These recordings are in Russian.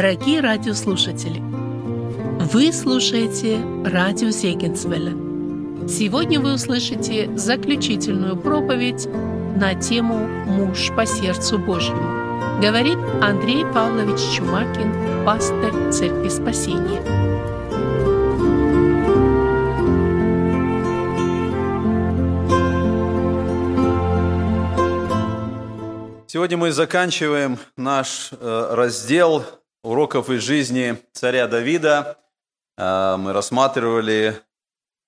Дорогие радиослушатели, вы слушаете радио Зегенсвелля. Сегодня вы услышите заключительную проповедь на тему «Муж по сердцу Божьему». Говорит Андрей Павлович Чумакин, пастор Церкви Спасения. Сегодня мы заканчиваем наш э, раздел уроков из жизни царя Давида. Э, мы рассматривали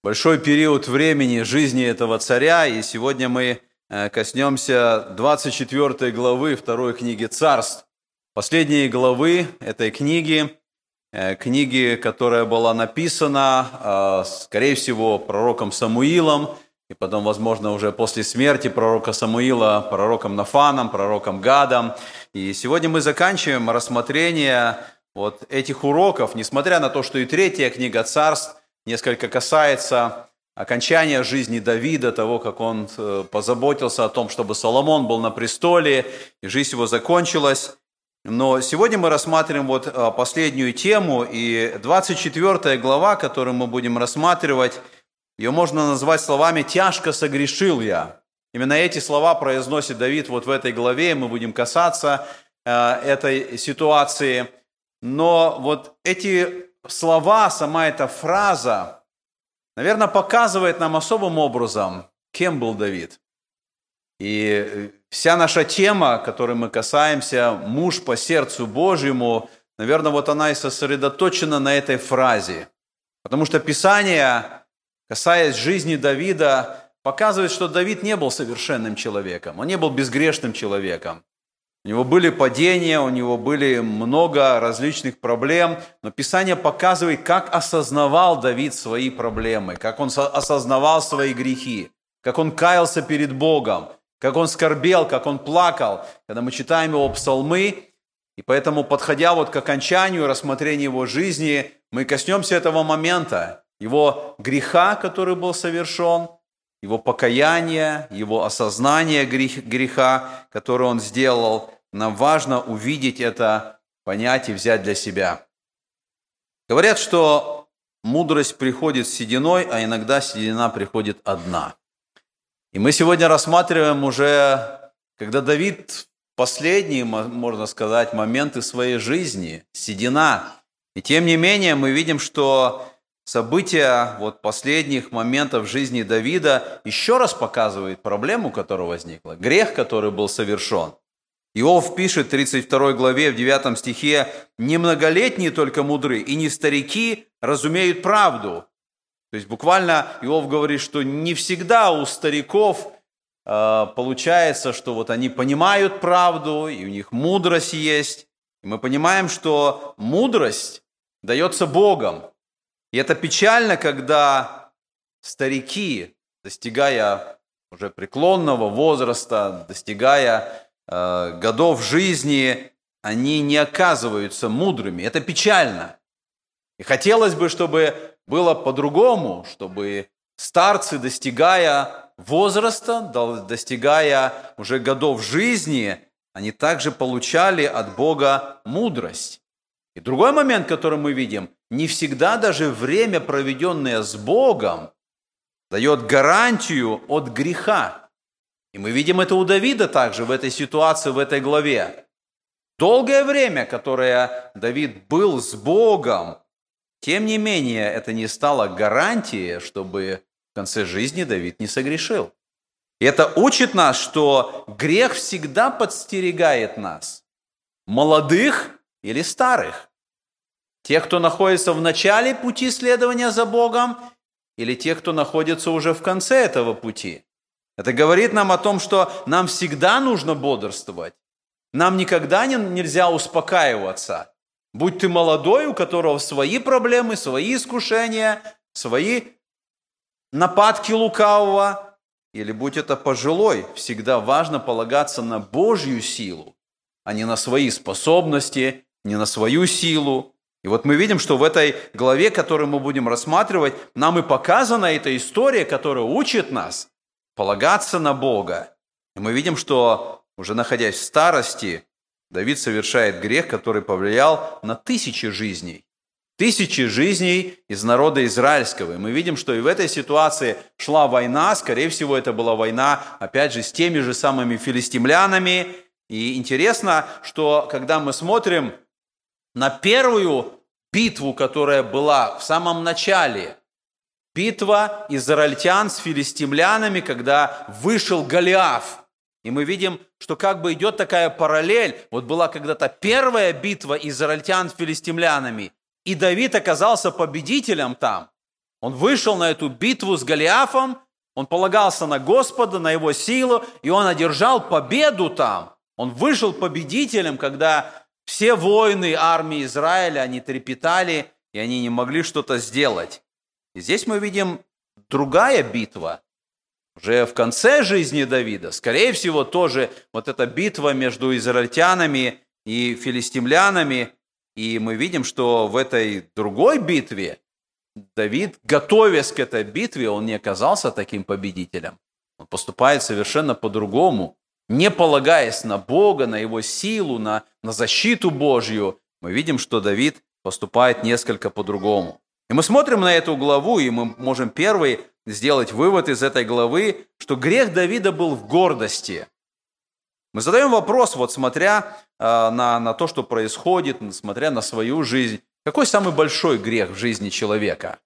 большой период времени жизни этого царя, и сегодня мы э, коснемся 24 главы второй книги «Царств». Последние главы этой книги, книги, которая была написана, скорее всего, пророком Самуилом – и потом, возможно, уже после смерти пророка Самуила, пророком Нафаном, пророком Гадом. И сегодня мы заканчиваем рассмотрение вот этих уроков, несмотря на то, что и третья книга царств несколько касается окончания жизни Давида, того, как он э, позаботился о том, чтобы Соломон был на престоле, и жизнь его закончилась. Но сегодня мы рассматриваем вот э, последнюю тему, и 24 глава, которую мы будем рассматривать, ее можно назвать словами «тяжко согрешил я». Именно эти слова произносит Давид вот в этой главе, мы будем касаться э, этой ситуации. Но вот эти слова, сама эта фраза, наверное, показывает нам особым образом, кем был Давид. И вся наша тема, которой мы касаемся, муж по сердцу Божьему, наверное, вот она и сосредоточена на этой фразе. Потому что Писание касаясь жизни Давида, показывает, что Давид не был совершенным человеком, он не был безгрешным человеком. У него были падения, у него были много различных проблем, но Писание показывает, как осознавал Давид свои проблемы, как он осознавал свои грехи, как он каялся перед Богом, как он скорбел, как он плакал, когда мы читаем его псалмы. И поэтому, подходя вот к окончанию рассмотрения его жизни, мы коснемся этого момента его греха, который был совершен, его покаяние, его осознание греха, который он сделал. Нам важно увидеть это, понять и взять для себя. Говорят, что мудрость приходит с сединой, а иногда седина приходит одна. И мы сегодня рассматриваем уже, когда Давид последние, можно сказать, моменты своей жизни, седина. И тем не менее мы видим, что события вот последних моментов жизни Давида еще раз показывает проблему, которая возникла, грех, который был совершен. Иов пишет в 32 главе, в 9 стихе, «Немноголетние только мудры, и не старики разумеют правду». То есть буквально Иов говорит, что не всегда у стариков э, получается, что вот они понимают правду, и у них мудрость есть. И мы понимаем, что мудрость дается Богом. И это печально, когда старики, достигая уже преклонного возраста, достигая э, годов жизни, они не оказываются мудрыми. Это печально. И хотелось бы, чтобы было по-другому, чтобы старцы, достигая возраста, достигая уже годов жизни, они также получали от Бога мудрость. И другой момент, который мы видим, не всегда даже время, проведенное с Богом, дает гарантию от греха. И мы видим это у Давида также в этой ситуации, в этой главе. Долгое время, которое Давид был с Богом, тем не менее, это не стало гарантией, чтобы в конце жизни Давид не согрешил. И это учит нас, что грех всегда подстерегает нас, молодых или старых. Тех, кто находится в начале пути следования за Богом, или тех, кто находится уже в конце этого пути. Это говорит нам о том, что нам всегда нужно бодрствовать. Нам никогда не, нельзя успокаиваться. Будь ты молодой, у которого свои проблемы, свои искушения, свои нападки лукавого, или будь это пожилой, всегда важно полагаться на Божью силу, а не на свои способности, не на свою силу. И вот мы видим, что в этой главе, которую мы будем рассматривать, нам и показана эта история, которая учит нас полагаться на Бога. И мы видим, что уже находясь в старости, Давид совершает грех, который повлиял на тысячи жизней. Тысячи жизней из народа израильского. И мы видим, что и в этой ситуации шла война. Скорее всего, это была война, опять же, с теми же самыми филистимлянами. И интересно, что когда мы смотрим на первую битву, которая была в самом начале, битва израильтян с филистимлянами, когда вышел Голиаф. И мы видим, что как бы идет такая параллель. Вот была когда-то первая битва израильтян с филистимлянами – и Давид оказался победителем там. Он вышел на эту битву с Голиафом, он полагался на Господа, на его силу, и он одержал победу там. Он вышел победителем, когда все воины армии Израиля, они трепетали, и они не могли что-то сделать. И здесь мы видим другая битва, уже в конце жизни Давида. Скорее всего, тоже вот эта битва между израильтянами и филистимлянами – и мы видим, что в этой другой битве Давид, готовясь к этой битве, он не оказался таким победителем. Он поступает совершенно по-другому, не полагаясь на Бога, на Его силу, на, на защиту Божью. Мы видим, что Давид поступает несколько по-другому. И мы смотрим на эту главу, и мы можем первый сделать вывод из этой главы, что грех Давида был в гордости. Мы задаем вопрос, вот смотря э, на, на то, что происходит, смотря на свою жизнь, какой самый большой грех в жизни человека?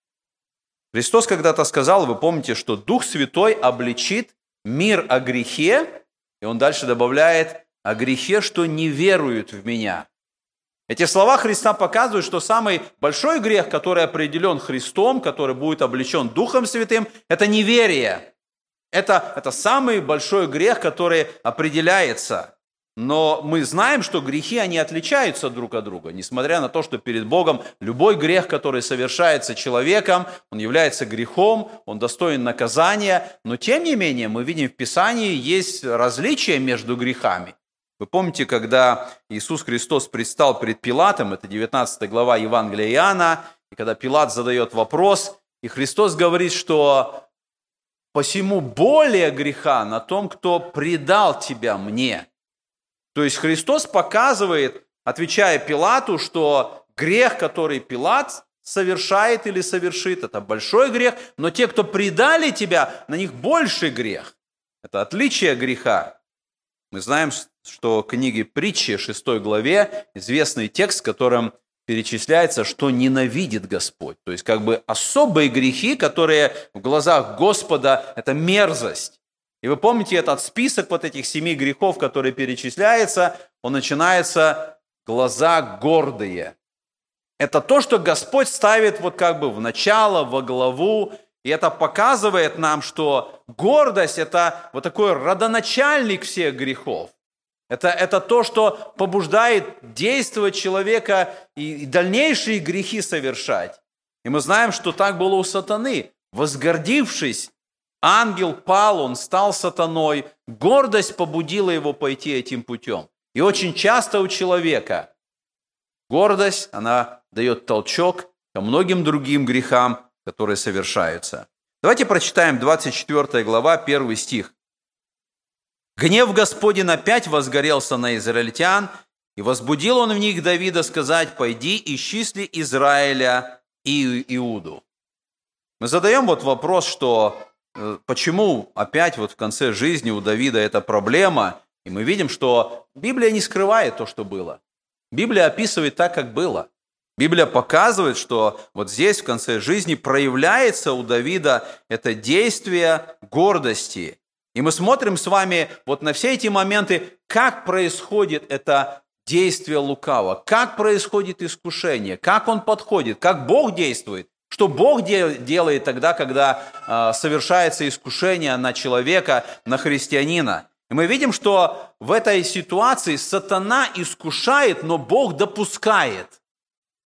Христос когда-то сказал, вы помните, что Дух Святой обличит мир о грехе, и он дальше добавляет, о грехе, что не веруют в меня. Эти слова Христа показывают, что самый большой грех, который определен Христом, который будет облечен Духом Святым, это неверие. Это, это самый большой грех, который определяется. Но мы знаем, что грехи, они отличаются друг от друга. Несмотря на то, что перед Богом любой грех, который совершается человеком, он является грехом, он достоин наказания. Но тем не менее, мы видим в Писании есть различия между грехами. Вы помните, когда Иисус Христос предстал перед Пилатом, это 19 глава Евангелия Иоанна, и когда Пилат задает вопрос, и Христос говорит, что посему более греха на том, кто предал тебя мне. То есть Христос показывает, отвечая Пилату, что грех, который Пилат совершает или совершит, это большой грех, но те, кто предали тебя, на них больший грех. Это отличие греха. Мы знаем, что в книге притчи 6 главе известный текст, в котором перечисляется, что ненавидит Господь. То есть как бы особые грехи, которые в глазах Господа – это мерзость. И вы помните этот список вот этих семи грехов, которые перечисляется, он начинается «глаза гордые». Это то, что Господь ставит вот как бы в начало, во главу, и это показывает нам, что гордость – это вот такой родоначальник всех грехов. Это, это то, что побуждает действовать человека и, и дальнейшие грехи совершать. И мы знаем, что так было у сатаны. Возгордившись, ангел пал, он стал сатаной, гордость побудила его пойти этим путем. И очень часто у человека гордость, она дает толчок ко многим другим грехам, которые совершаются. Давайте прочитаем 24 глава, 1 стих. Гнев Господень опять возгорелся на израильтян, и возбудил он в них Давида сказать, «Пойди, исчисли Израиля и Иуду». Мы задаем вот вопрос, что почему опять вот в конце жизни у Давида эта проблема, и мы видим, что Библия не скрывает то, что было. Библия описывает так, как было. Библия показывает, что вот здесь в конце жизни проявляется у Давида это действие гордости – и мы смотрим с вами вот на все эти моменты, как происходит это действие лукава, как происходит искушение, как он подходит, как Бог действует, что Бог делает тогда, когда э, совершается искушение на человека, на христианина. И мы видим, что в этой ситуации сатана искушает, но Бог допускает.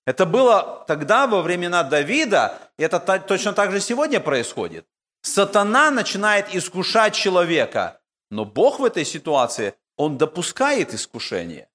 Это было тогда, во времена Давида, и это точно так же сегодня происходит. Сатана начинает искушать человека, но Бог в этой ситуации, он допускает искушение.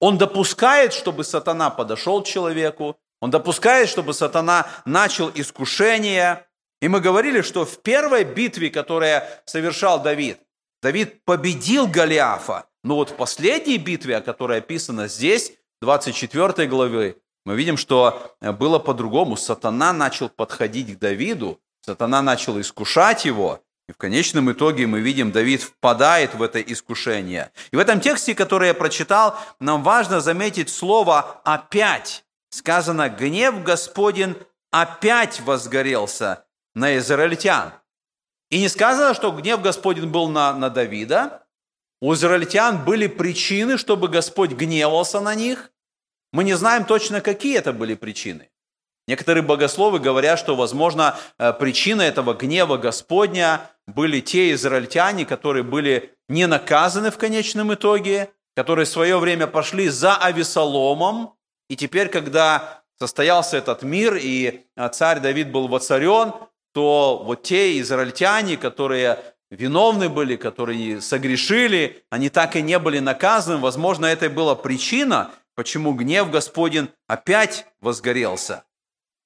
Он допускает, чтобы сатана подошел к человеку, он допускает, чтобы сатана начал искушение. И мы говорили, что в первой битве, которую совершал Давид, Давид победил Голиафа, Но вот в последней битве, о которой описано здесь, 24 главы, мы видим, что было по-другому. Сатана начал подходить к Давиду, сатана начал искушать его, и в конечном итоге мы видим, Давид впадает в это искушение. И в этом тексте, который я прочитал, нам важно заметить слово «опять». Сказано, гнев Господень опять возгорелся на израильтян. И не сказано, что гнев Господень был на, на Давида. У израильтян были причины, чтобы Господь гневался на них. Мы не знаем точно, какие это были причины. Некоторые богословы говорят, что, возможно, э, причина этого гнева Господня были те израильтяне, которые были не наказаны в конечном итоге, которые в свое время пошли за Авесоломом, и теперь, когда состоялся этот мир, и э, царь Давид был воцарен, то вот те израильтяне, которые виновны были, которые согрешили, они так и не были наказаны. Возможно, это и была причина, почему гнев Господень опять возгорелся.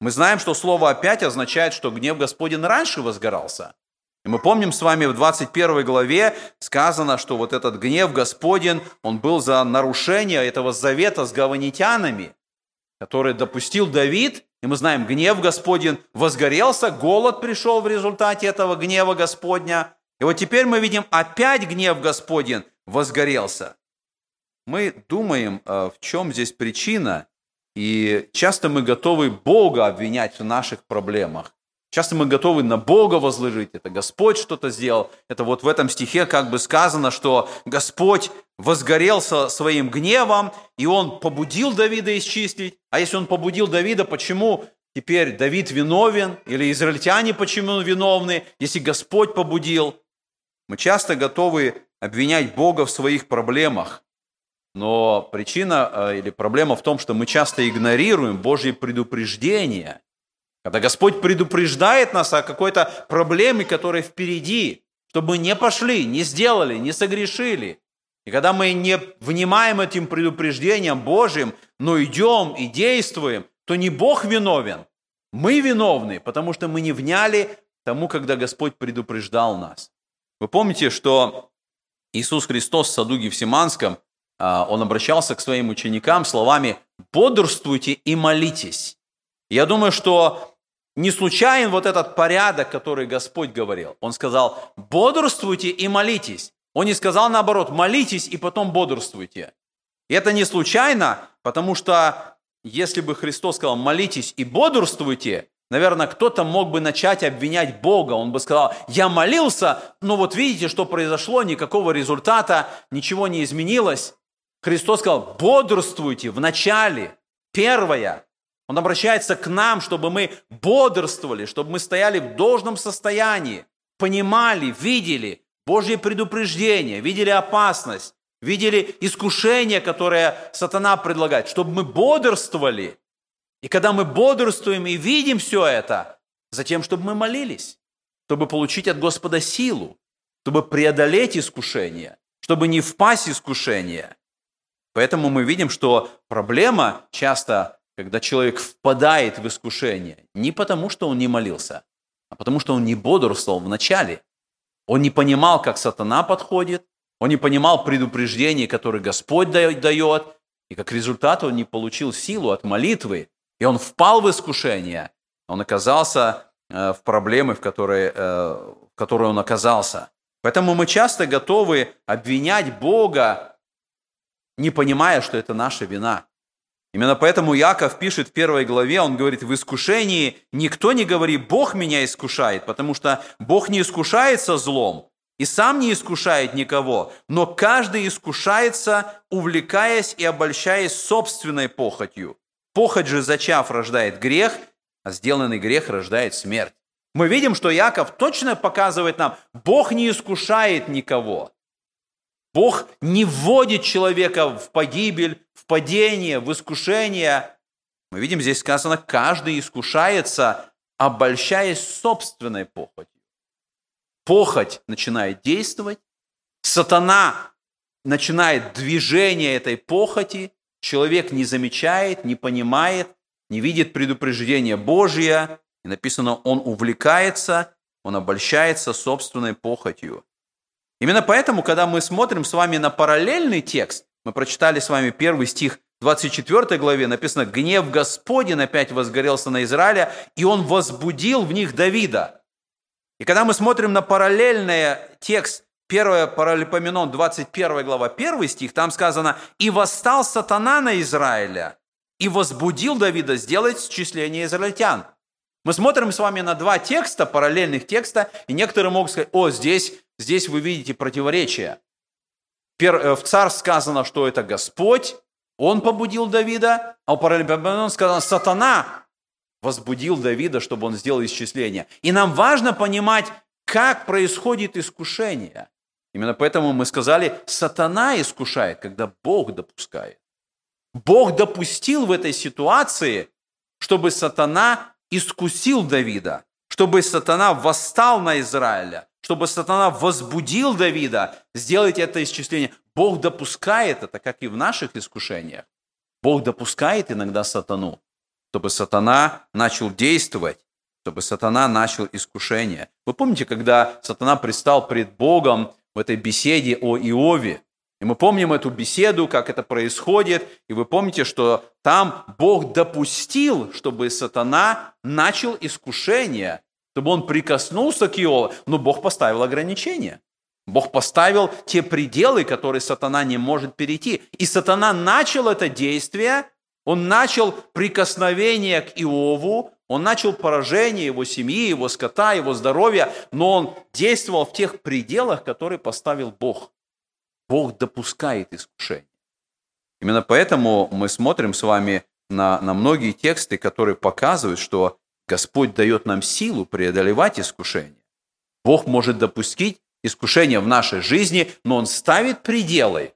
Мы знаем, что слово «опять» означает, что гнев Господень раньше возгорался. И мы помним с вами в 21 главе сказано, что вот этот гнев Господень, он был за нарушение этого завета с гаванитянами, который допустил Давид. И мы знаем, гнев Господень возгорелся, голод пришел в результате этого гнева Господня. И вот теперь мы видим, опять гнев Господень возгорелся. Мы думаем, э, в чем здесь причина, и часто мы готовы Бога обвинять в наших проблемах. Часто мы готовы на Бога возложить. Это Господь что-то сделал. Это вот в этом стихе как бы сказано, что Господь возгорелся своим гневом, и Он побудил Давида исчислить. А если Он побудил Давида, почему теперь Давид виновен? Или израильтяне почему виновны, если Господь побудил? Мы часто готовы обвинять Бога в своих проблемах. Но причина э, или проблема в том, что мы часто игнорируем Божьи предупреждения. Когда Господь предупреждает нас о какой-то проблеме, которая впереди, чтобы мы не пошли, не сделали, не согрешили. И когда мы не внимаем этим предупреждениям Божьим, но идем и действуем, то не Бог виновен, мы виновны, потому что мы не вняли тому, когда Господь предупреждал нас. Вы помните, что Иисус Христос в саду Гефсиманском а, он обращался к своим ученикам словами «бодрствуйте и молитесь». Я думаю, что не случайен вот этот порядок, который Господь говорил. Он сказал «бодрствуйте и молитесь». Он не сказал наоборот «молитесь и потом бодрствуйте». И это не случайно, потому что если бы Христос сказал «молитесь и бодрствуйте», наверное, кто-то мог бы начать обвинять Бога. Он бы сказал, я молился, но вот видите, что произошло, никакого результата, ничего не изменилось. Христос сказал, бодрствуйте в начале. Первое. Он обращается к нам, чтобы мы бодрствовали, чтобы мы стояли в должном состоянии, понимали, видели Божье предупреждение, видели опасность, видели искушение, которое сатана предлагает, чтобы мы бодрствовали. И когда мы бодрствуем и видим все это, затем, чтобы мы молились, чтобы получить от Господа силу, чтобы преодолеть искушение, чтобы не впасть в искушение. Поэтому мы видим, что проблема часто, когда человек впадает в искушение, не потому, что он не молился, а потому, что он не бодрствовал в начале. Он не понимал, как сатана подходит, он не понимал предупреждений, которые Господь дает, и как результат он не получил силу от молитвы, и он впал в искушение, он оказался э, в проблемы, в которые, э, в которые он оказался. Поэтому мы часто готовы обвинять Бога не понимая, что это наша вина. Именно поэтому Яков пишет в первой главе, он говорит, в искушении никто не говорит, Бог меня искушает, потому что Бог не искушается злом и сам не искушает никого, но каждый искушается, увлекаясь и обольщаясь собственной похотью. Похоть же, зачав, рождает грех, а сделанный грех рождает смерть. Мы видим, что Яков точно показывает нам, Бог не искушает никого. Бог не вводит человека в погибель, в падение, в искушение. Мы видим, здесь сказано, каждый искушается, обольщаясь собственной похотью. Похоть начинает действовать, сатана начинает движение этой похоти, человек не замечает, не понимает, не видит предупреждения Божия, и написано, он увлекается, он обольщается собственной похотью. Именно поэтому, когда мы смотрим с вами на параллельный текст, мы прочитали с вами первый стих 24 главе, написано, «Гнев Господень опять возгорелся на Израиля, и он возбудил в них Давида». И когда мы смотрим на параллельный текст 1 Паралипоменон, 21 глава, 1 стих, там сказано, «И восстал сатана на Израиля, и возбудил Давида сделать счисление израильтян». Мы смотрим с вами на два текста, параллельных текста, и некоторые могут сказать, о, здесь, здесь вы видите противоречие. Э, в царь сказано, что это Господь, он побудил Давида, а у Паралипоменон сказано, сатана возбудил Давида, чтобы он сделал исчисление. И нам важно понимать, как происходит искушение. Именно поэтому мы сказали, сатана искушает, когда Бог допускает. Бог допустил в этой ситуации, чтобы сатана искусил Давида, чтобы сатана восстал на Израиля, чтобы сатана возбудил Давида сделать это исчисление. Бог допускает это, как и в наших искушениях. Бог допускает иногда сатану, чтобы сатана начал действовать, чтобы сатана начал искушение. Вы помните, когда сатана пристал пред Богом в этой беседе о Иове. И мы помним эту беседу, как это происходит, и вы помните, что там Бог допустил, чтобы сатана начал искушение, чтобы он прикоснулся к Иову, но Бог поставил ограничения. Бог поставил те пределы, которые сатана не может перейти. И сатана начал это действие, он начал прикосновение к Иову, он начал поражение его семьи, его скота, его здоровья, но он действовал в тех пределах, которые поставил Бог. Бог допускает искушение. Именно поэтому мы смотрим с вами на, на многие тексты, которые показывают, что Господь дает нам силу преодолевать искушение. Бог может допустить искушение в нашей жизни, но Он ставит пределы,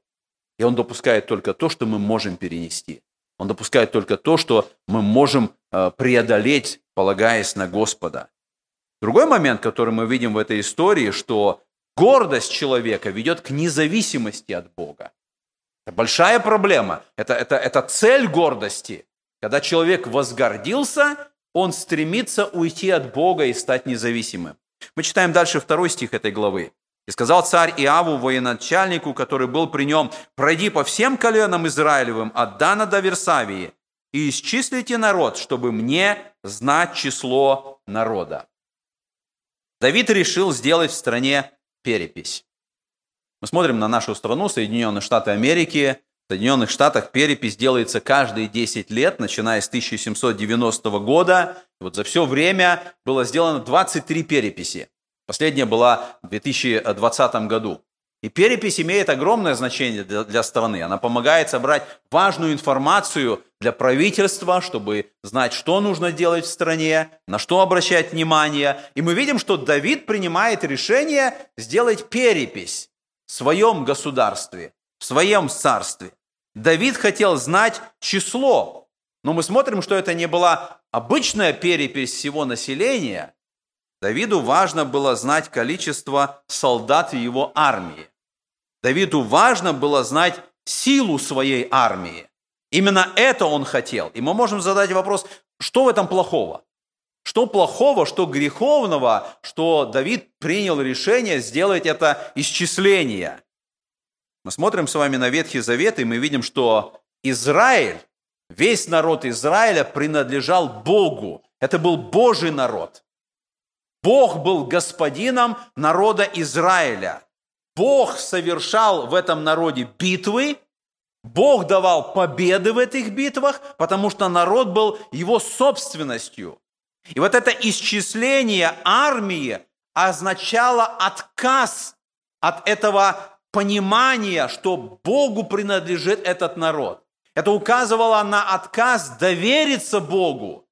и Он допускает только то, что мы можем перенести. Он допускает только то, что мы можем Э, преодолеть, полагаясь на Господа. Другой момент, который мы видим в этой истории, что гордость человека ведет к независимости от Бога. Это большая проблема. Это, это, это цель гордости. Когда человек возгордился, он стремится уйти от Бога и стать независимым. Мы читаем дальше второй стих этой главы. «И сказал царь Иаву, военачальнику, который был при нем, пройди по всем коленам Израилевым, от Дана до Версавии, и исчислите народ, чтобы мне знать число народа. Давид решил сделать в стране перепись. Мы смотрим на нашу страну, Соединенные Штаты Америки. Соединенных Штатах перепись делается каждые 10 лет, начиная с 1790 года. Вот за все время было сделано 23 переписи. Последняя была в 2020 году. И перепись имеет огромное значение для, для страны. Она помогает собрать важную информацию для правительства, чтобы знать, что нужно делать в стране, на что обращать внимание. И мы видим, что Давид принимает решение сделать перепись в своем государстве, в своем царстве. Давид хотел знать число, но мы смотрим, что это не была обычная перепись всего населения. Давиду важно было знать количество солдат в его армии. Давиду важно было знать силу своей армии. Именно это он хотел. И мы можем задать вопрос, что в этом плохого? Что плохого, что греховного, что Давид принял решение сделать это исчисление? Мы смотрим с вами на Ветхий Завет, и мы видим, что Израиль, весь народ Израиля принадлежал Богу. Это был Божий народ. Бог был господином народа Израиля. Бог совершал в этом народе битвы, Бог давал победы в этих битвах, потому что народ был его собственностью. И вот это исчисление армии означало отказ от этого понимания, что Богу принадлежит этот народ. Это указывало на отказ довериться Богу.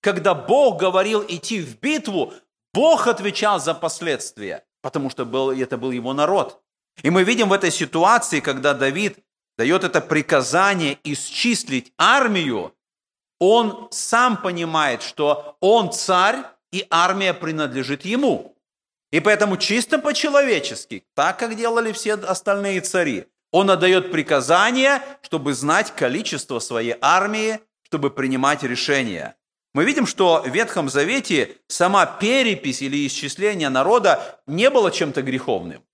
Когда Бог говорил идти в битву, Бог отвечал за последствия потому что был, это был его народ. И мы видим в этой ситуации, когда Давид дает это приказание исчислить армию, он сам понимает, что он царь, и армия принадлежит ему. И поэтому чисто по-человечески, так как делали все остальные цари, он отдает приказание, чтобы знать количество своей армии, чтобы принимать решения. Мы видим, что в Ветхом Завете сама перепись или исчисление народа не было чем-то греховным.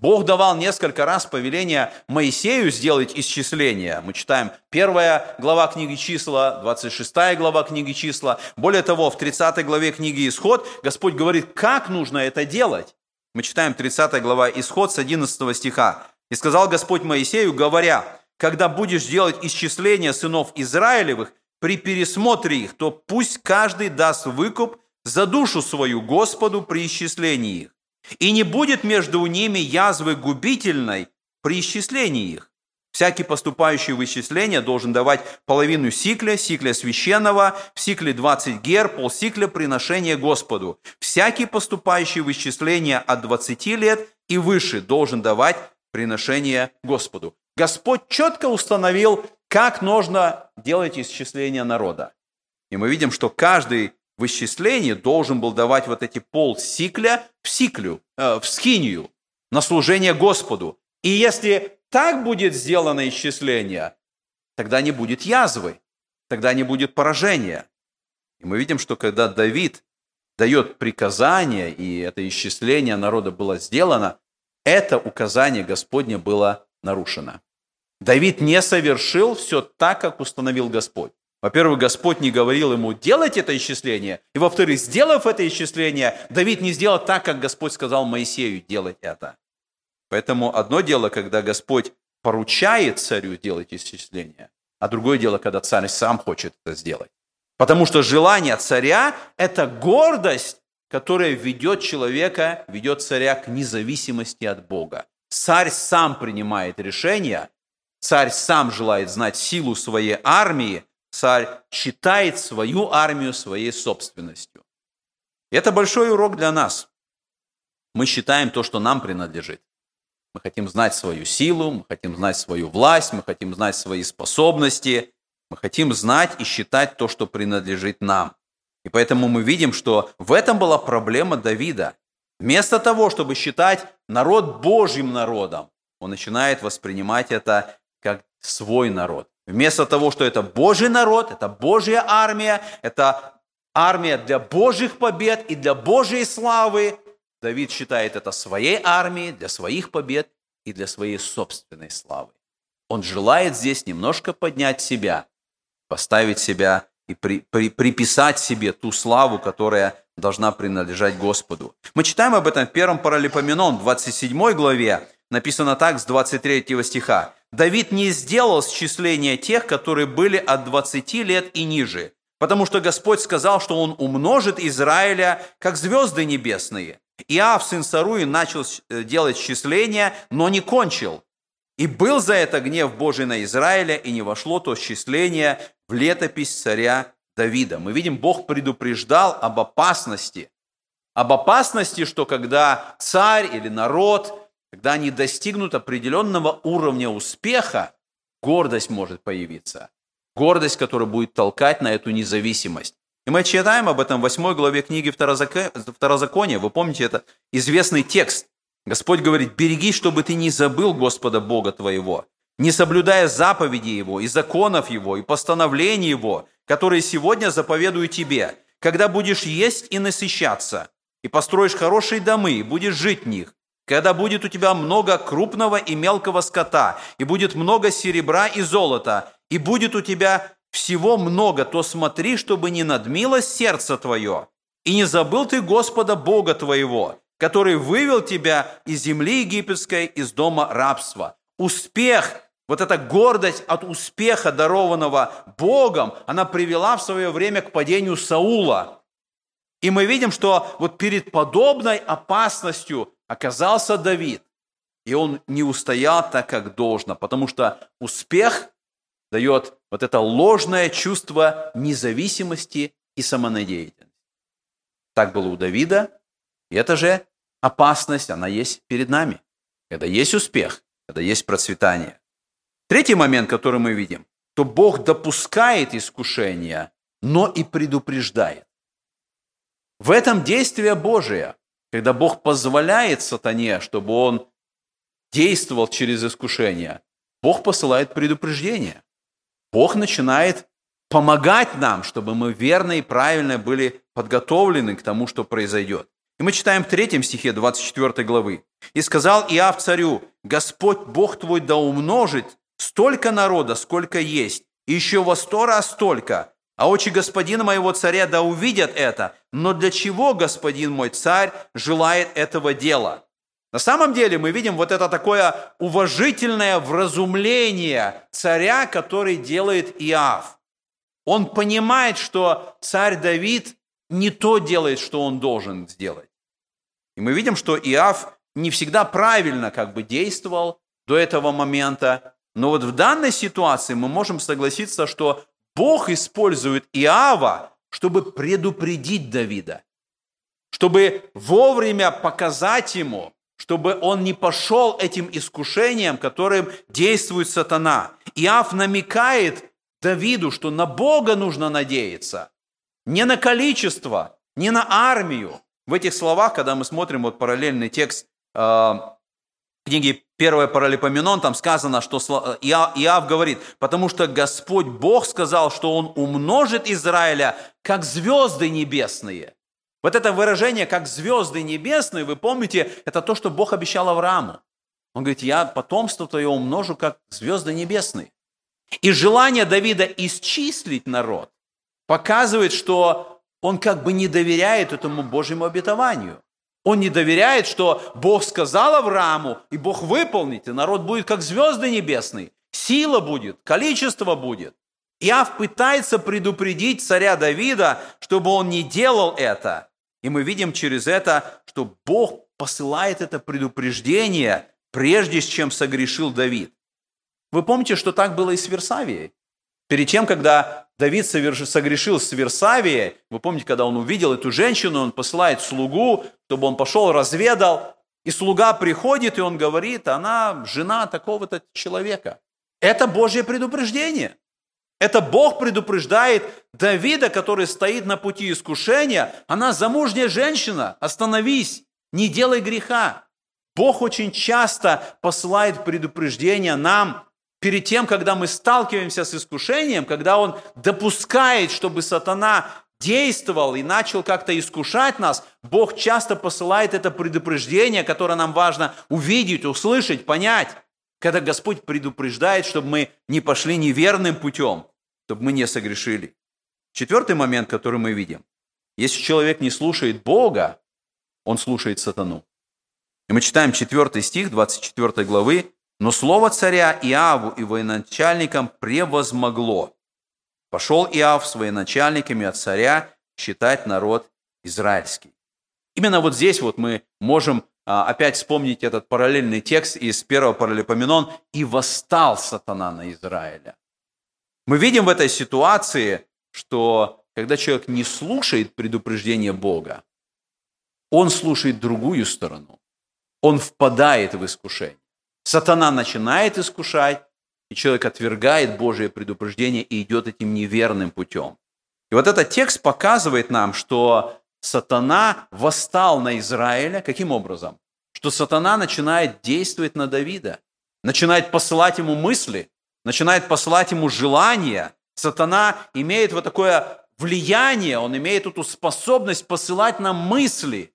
Бог давал несколько раз повеление Моисею сделать исчисление. Мы читаем первая глава книги числа, 26 глава книги числа. Более того, в 30 главе книги Исход Господь говорит, как нужно это делать. Мы читаем 30 глава Исход с 11 стиха. «И сказал Господь Моисею, говоря, когда будешь делать исчисление сынов Израилевых, при пересмотре их, то пусть каждый даст выкуп за душу свою Господу при исчислении их и не будет между ними язвы губительной при исчислении их. Всякий поступающий в исчисление должен давать половину сикля, сикля священного, в сикле 20 гер, полсикля приношения Господу. Всякий поступающий в исчисление от 20 лет и выше должен давать приношение Господу. Господь четко установил, как нужно делать исчисление народа. И мы видим, что каждый в исчислении должен был давать вот эти пол сикля в сиклю, э, в скинию, на служение Господу. И если так будет сделано исчисление, тогда не будет язвы, тогда не будет поражения. И мы видим, что когда Давид дает приказание, и это исчисление народа было сделано, это указание Господне было нарушено. Давид не совершил все так, как установил Господь. Во-первых, Господь не говорил ему делать это исчисление. И во-вторых, сделав это исчисление, Давид не сделал так, как Господь сказал Моисею делать это. Поэтому одно дело, когда Господь поручает царю делать исчисление, а другое дело, когда царь сам хочет это сделать. Потому что желание царя – это гордость, которая ведет человека, ведет царя к независимости от Бога. Царь сам принимает решения, царь сам желает знать силу своей армии, царь считает свою армию своей собственностью. Это большой урок для нас. Мы считаем то, что нам принадлежит. Мы хотим знать свою силу, мы хотим знать свою власть, мы хотим знать свои способности, мы хотим знать и считать то, что принадлежит нам. И поэтому мы видим, что в этом была проблема Давида. Вместо того, чтобы считать народ Божьим народом, он начинает воспринимать это как свой народ. Вместо того, что это Божий народ, это Божья армия, это армия для Божьих побед и для Божьей славы, Давид считает это своей армией, для своих побед и для своей собственной славы. Он желает здесь немножко поднять себя, поставить себя и при, при, приписать себе ту славу, которая должна принадлежать Господу. Мы читаем об этом в первом Паралипоменон, 27 главе, написано так с 23 стиха. Давид не сделал счисления тех, которые были от 20 лет и ниже, потому что Господь сказал, что Он умножит Израиля, как звезды небесные. Иав, сын Саруи, начал э, делать счисления, но не кончил. И был за это гнев Божий на Израиля, и не вошло то счисление в летопись царя Давида. Мы видим, Бог предупреждал об опасности. Об опасности, что когда царь или народ когда они достигнут определенного уровня успеха, гордость может появиться. Гордость, которая будет толкать на эту независимость. И мы читаем об этом в 8 главе книги Второзакония. Вы помните, это известный текст. Господь говорит, береги, чтобы ты не забыл Господа Бога твоего, не соблюдая заповеди Его, и законов Его, и постановлений Его, которые сегодня заповедую тебе, когда будешь есть и насыщаться, и построишь хорошие домы, и будешь жить в них, когда будет у тебя много крупного и мелкого скота, и будет много серебра и золота, и будет у тебя всего много, то смотри, чтобы не надмилось сердце твое, и не забыл ты Господа Бога твоего, который вывел тебя из земли египетской, из дома рабства. Успех, вот эта гордость от успеха, дарованного Богом, она привела в свое время к падению Саула. И мы видим, что вот перед подобной опасностью оказался Давид, и он не устоял так, как должно, потому что успех дает вот это ложное чувство независимости и самонадеятельности. Так было у Давида, и это же опасность, она есть перед нами. Когда есть успех, когда есть процветание. Третий момент, который мы видим, то Бог допускает искушения, но и предупреждает. В этом действие Божие когда Бог позволяет сатане, чтобы он действовал через искушение, Бог посылает предупреждение. Бог начинает помогать нам, чтобы мы верно и правильно были подготовлены к тому, что произойдет. И мы читаем в третьем стихе 24 главы. «И сказал Иав царю, Господь Бог твой да умножит столько народа, сколько есть, и еще во сто раз столько, а очи господина моего царя да увидят это. Но для чего господин мой царь желает этого дела?» На самом деле мы видим вот это такое уважительное вразумление царя, который делает Иав. Он понимает, что царь Давид не то делает, что он должен сделать. И мы видим, что Иав не всегда правильно как бы действовал до этого момента. Но вот в данной ситуации мы можем согласиться, что Бог использует Иава, чтобы предупредить Давида, чтобы вовремя показать ему, чтобы он не пошел этим искушением, которым действует сатана. Иав намекает Давиду, что на Бога нужно надеяться, не на количество, не на армию. В этих словах, когда мы смотрим вот параллельный текст э, книги «Первое паралипоменон», там сказано, что Иав, Иав говорит, потому что Господь Бог сказал, что Он умножит Израиля, как звезды небесные. Вот это выражение, как звезды небесные, вы помните, это то, что Бог обещал Аврааму. Он говорит, я потомство твое умножу, как звезды небесные. И желание Давида исчислить народ показывает, что он как бы не доверяет этому Божьему обетованию. Он не доверяет, что Бог сказал Аврааму, и Бог выполнит, и народ будет как звезды небесные. Сила будет, количество будет. Иав пытается предупредить царя Давида, чтобы он не делал это. И мы видим через это, что Бог посылает это предупреждение, прежде чем согрешил Давид. Вы помните, что так было и с Версавией? Перед тем, когда Давид согрешил с Версавией, вы помните, когда он увидел эту женщину, он посылает слугу, чтобы он пошел, разведал, и слуга приходит, и он говорит, она жена такого-то человека. Это Божье предупреждение. Это Бог предупреждает Давида, который стоит на пути искушения. Она замужняя женщина. Остановись, не делай греха. Бог очень часто посылает предупреждения нам перед тем, когда мы сталкиваемся с искушением, когда Он допускает, чтобы сатана действовал и начал как-то искушать нас, Бог часто посылает это предупреждение, которое нам важно увидеть, услышать, понять когда Господь предупреждает, чтобы мы не пошли неверным путем, чтобы мы не согрешили. Четвертый момент, который мы видим. Если человек не слушает Бога, он слушает сатану. И мы читаем 4 стих 24 главы. «Но слово царя Иаву и военачальникам превозмогло. Пошел Иав с военачальниками от царя считать народ израильский». Именно вот здесь вот мы можем а, опять вспомнить этот параллельный текст из первого паралипоменон, «И восстал сатана на Израиля». Мы видим в этой ситуации, что когда человек не слушает предупреждения Бога, он слушает другую сторону. Он впадает в искушение. Сатана начинает искушать, и человек отвергает Божие предупреждение и идет этим неверным путем. И вот этот текст показывает нам, что сатана восстал на Израиля. Каким образом? Что сатана начинает действовать на Давида, начинает посылать ему мысли, начинает посылать ему желания. Сатана имеет вот такое влияние, он имеет эту способность посылать нам мысли,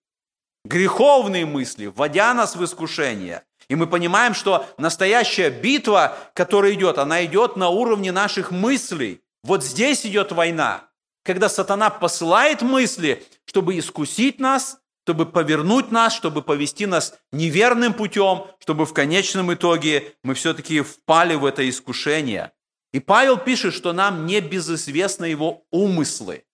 греховные мысли, вводя нас в искушение. И мы понимаем, что настоящая битва, которая идет, она идет на уровне наших мыслей. Вот здесь идет война когда сатана посылает мысли, чтобы искусить нас, чтобы повернуть нас, чтобы повести нас неверным путем, чтобы в конечном итоге мы все-таки впали в это искушение. И Павел пишет, что нам не безызвестны его умыслы.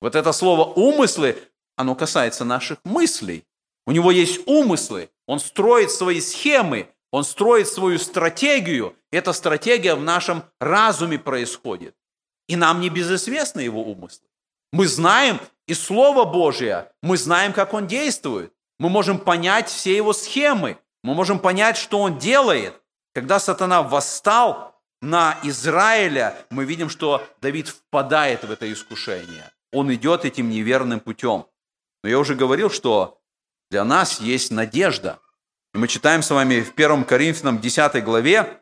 Вот это слово «умыслы», оно касается наших мыслей. У него есть умыслы, он строит свои схемы, он строит свою стратегию. Эта стратегия в нашем разуме происходит. И нам не безызвестны его умыслы. Мы знаем из Слова Божия, мы знаем, как он действует. Мы можем понять все его схемы. Мы можем понять, что он делает. Когда сатана восстал на Израиля, мы видим, что Давид впадает в это искушение. Он идет этим неверным путем. Но я уже говорил, что для нас есть надежда. Мы читаем с вами в 1 Коринфянам 10 главе,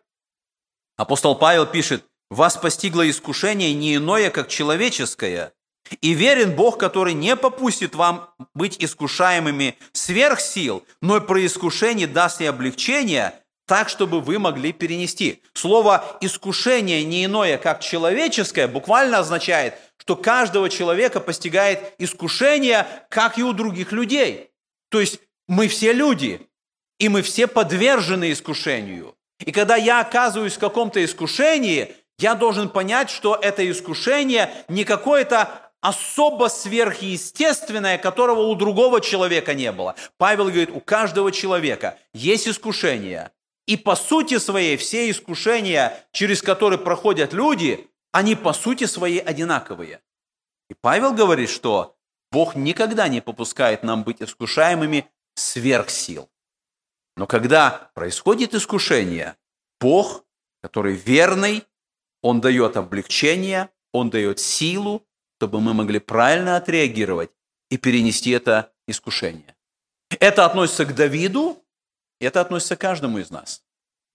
апостол Павел пишет, вас постигло искушение не иное, как человеческое, И верен Бог, который не попустит вам быть искушаемыми сверх сил, но и при искушении даст и облегчение, так, чтобы вы могли перенести. Слово «искушение» не иное, как человеческое, буквально означает, что каждого человека постигает искушение, как и у других людей. То есть мы все люди, и мы все подвержены искушению. И когда я оказываюсь в каком-то искушении, я должен понять, что это искушение не какое-то особо сверхъестественное, которого у другого человека не было. Павел говорит, у каждого человека есть искушение. И по сути своей все искушения, через которые проходят люди, они по сути своей одинаковые. И Павел говорит, что Бог никогда не попускает нам быть искушаемыми сверх сил. Но когда происходит искушение, Бог, который верный, Он дает облегчение, Он дает силу, чтобы мы могли правильно отреагировать и перенести это искушение. Это относится к Давиду, это относится к каждому из нас.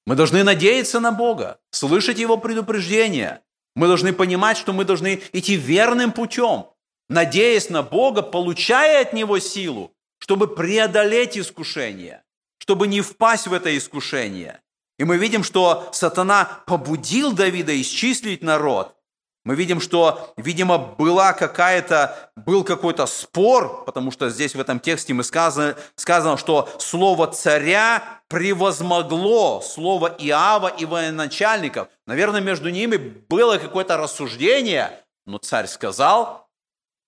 Мы должны надеяться на Бога, слышать Его предупреждения. Мы должны понимать, что мы должны идти верным путем, надеясь на Бога, получая от Него силу, чтобы преодолеть искушение, чтобы не впасть в это искушение. И мы видим, что сатана побудил Давида исчислить народ – мы видим, что, видимо, была какая-то, был какой-то спор, потому что здесь в этом тексте мы сказано, сказано, что слово царя превозмогло слово Иава и военачальников. Наверное, между ними было какое-то рассуждение, но царь сказал,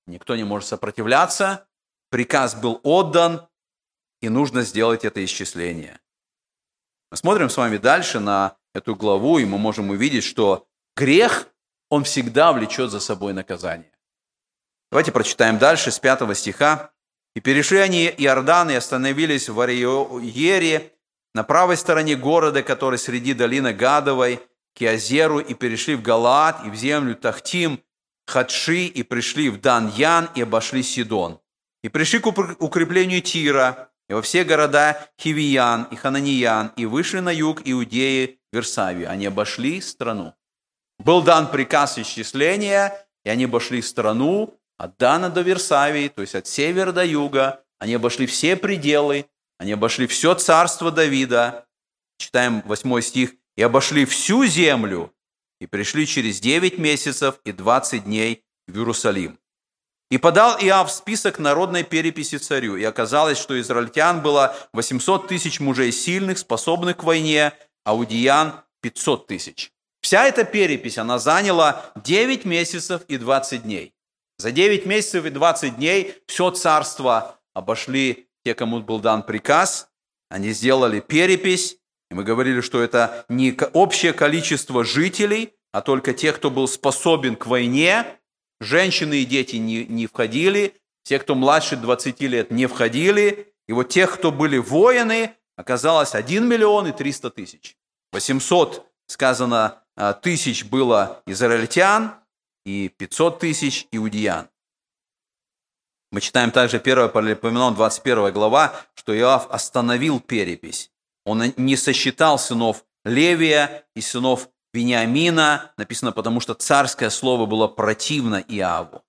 никто не может сопротивляться, приказ был отдан, и нужно сделать это исчисление. Мы смотрим с вами дальше на эту главу, и мы можем увидеть, что грех – он всегда влечет за собой наказание. Давайте прочитаем дальше с 5 стиха. «И перешли они Иордан и остановились в Ариере, на правой стороне города, который среди долины Гадовой, к Иозеру, и перешли в Галаат, и в землю Тахтим, Хадши, и пришли в Дан-Ян, и обошли Сидон. И пришли к укреплению Тира, и во все города Хивиян и Хананиян, и вышли на юг Иудеи, Версавию. Они обошли страну. Был дан приказ исчисления, и они обошли страну от Дана до Версавии, то есть от севера до юга. Они обошли все пределы, они обошли все царство Давида. Читаем 8 стих. «И обошли всю землю, и пришли через 9 месяцев и 20 дней в Иерусалим. И подал Иав список народной переписи царю, и оказалось, что израильтян было 800 тысяч мужей сильных, способных к войне, а у Диян 500 тысяч. Вся эта перепись, она заняла 9 месяцев и 20 дней. За 9 месяцев и 20 дней все царство обошли те, кому был дан приказ. Они сделали перепись, и мы говорили, что это не общее количество жителей, а только тех, кто был способен к войне. Женщины и дети не, не входили, те, кто младше 20 лет, не входили. И вот тех, кто были воины, оказалось 1 миллион и 300 тысяч. 800, сказано, а, тысяч было израильтян и 500 тысяч иудеян. Мы читаем также 1 Паралипоменон, 21 глава, что Иоав остановил перепись. Он не сосчитал сынов Левия и сынов Вениамина, написано, потому что царское слово было противно Иаву.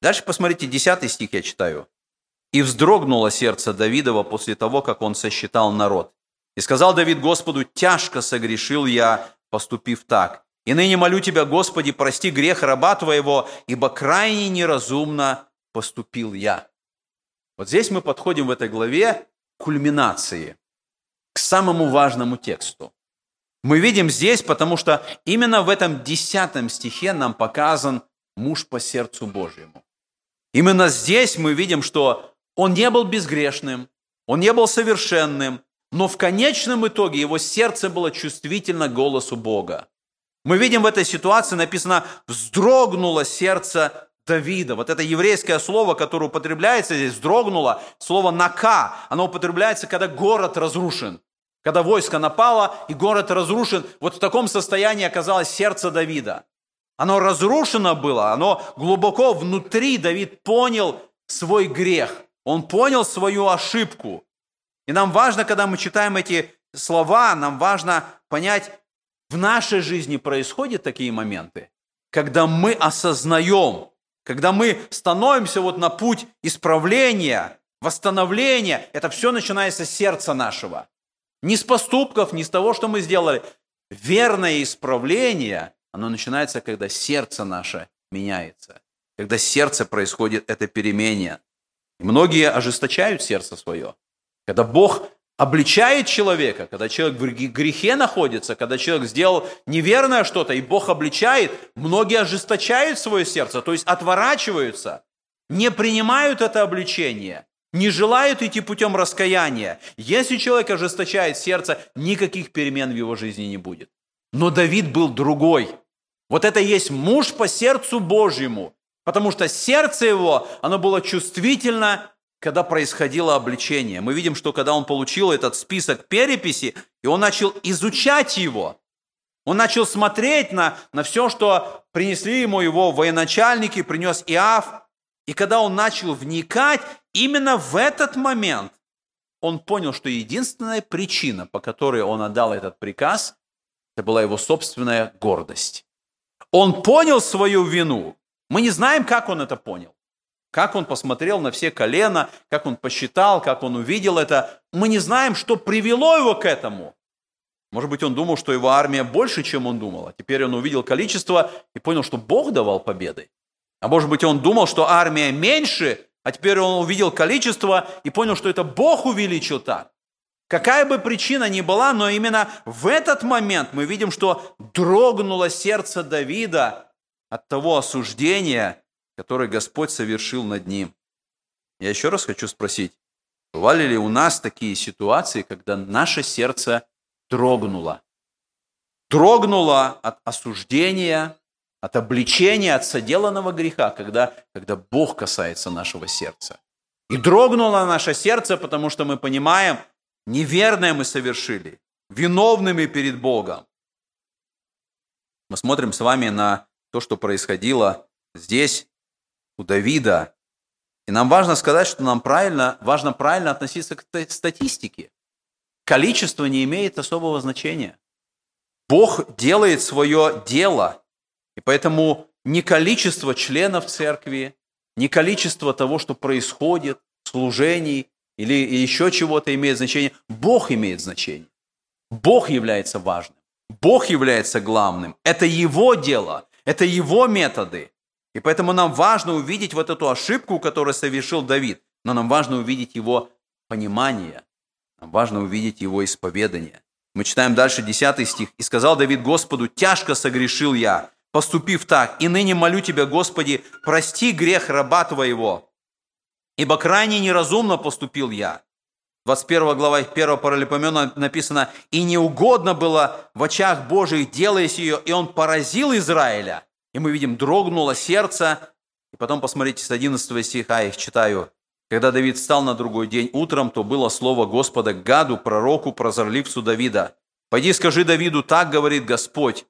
Дальше посмотрите, 10 стих я читаю. «И вздрогнуло сердце Давидова после того, как он сосчитал народ. И сказал Давид Господу, тяжко согрешил я, поступив так. И ныне молю Тебя, Господи, прости грех раба Твоего, ибо крайне неразумно поступил я». Вот здесь мы подходим в этой главе к кульминации, к самому важному тексту. Мы видим здесь, потому что именно в этом десятом стихе нам показан муж по сердцу Божьему. Именно здесь мы видим, что он не был безгрешным, он не был совершенным, но в конечном итоге его сердце было чувствительно голосу Бога. Мы видим в этой ситуации написано «вздрогнуло сердце Давида». Вот это еврейское слово, которое употребляется здесь, «вздрогнуло», слово «нака», оно употребляется, когда город разрушен. Когда войско напало и город разрушен, вот в таком состоянии оказалось сердце Давида. Оно разрушено было, оно глубоко внутри Давид понял свой грех. Он понял свою ошибку. И нам важно, когда мы читаем эти слова, нам важно понять, в нашей жизни происходят такие моменты, когда мы осознаем, когда мы становимся вот на путь исправления, восстановления, это все начинается с сердца нашего. Не с поступков, не с того, что мы сделали. Верное исправление, оно начинается, когда сердце наше меняется, когда сердце происходит это перемене. И многие ожесточают сердце свое. Когда Бог обличает человека, когда человек в грехе находится, когда человек сделал неверное что-то, и Бог обличает, многие ожесточают свое сердце, то есть отворачиваются, не принимают это обличение, не желают идти путем раскаяния. Если человек ожесточает сердце, никаких перемен в его жизни не будет. Но Давид был другой. Вот это есть муж по сердцу Божьему, потому что сердце его, оно было чувствительно когда происходило обличение. Мы видим, что когда он получил этот список переписи, и он начал изучать его, он начал смотреть на, на все, что принесли ему его военачальники, принес Иав. И когда он начал вникать, именно в этот момент он понял, что единственная причина, по которой он отдал этот приказ, это была его собственная гордость. Он понял свою вину. Мы не знаем, как он это понял. Как он посмотрел на все колена, как он посчитал, как он увидел это. Мы не знаем, что привело его к этому. Может быть, он думал, что его армия больше, чем он думал. А теперь он увидел количество и понял, что Бог давал победы. А может быть, он думал, что армия меньше, а теперь он увидел количество и понял, что это Бог увеличил так. Какая бы причина ни была, но именно в этот момент мы видим, что дрогнуло сердце Давида от того осуждения, который Господь совершил над ним. Я еще раз хочу спросить, бывали ли у нас такие ситуации, когда наше сердце дрогнуло? Дрогнуло от осуждения, от обличения, от соделанного греха, когда, когда Бог касается нашего сердца. И дрогнуло наше сердце, потому что мы понимаем, неверное мы совершили, виновными перед Богом. Мы смотрим с вами на то, что происходило здесь, у Давида. И нам важно сказать, что нам правильно, важно правильно относиться к статистике. Количество не имеет особого значения. Бог делает свое дело, и поэтому не количество членов церкви, не количество того, что происходит, служений или еще чего-то имеет значение. Бог имеет значение. Бог является важным. Бог является главным. Это Его дело, это Его методы. И поэтому нам важно увидеть вот эту ошибку, которую совершил Давид, но нам важно увидеть его понимание, нам важно увидеть его исповедание. Мы читаем дальше 10 стих. «И сказал Давид Господу, тяжко согрешил я, поступив так, и ныне молю Тебя, Господи, прости грех раба Твоего, ибо крайне неразумно поступил я». 21 глава 1 паралипомена написано, «И неугодно было в очах Божиих, делаясь ее, и он поразил Израиля». И мы видим, дрогнуло сердце. И потом посмотрите с 11 стиха, я их читаю. Когда Давид встал на другой день утром, то было слово Господа к Гаду, пророку, прозорливцу Давида. «Пойди скажи Давиду, так говорит Господь,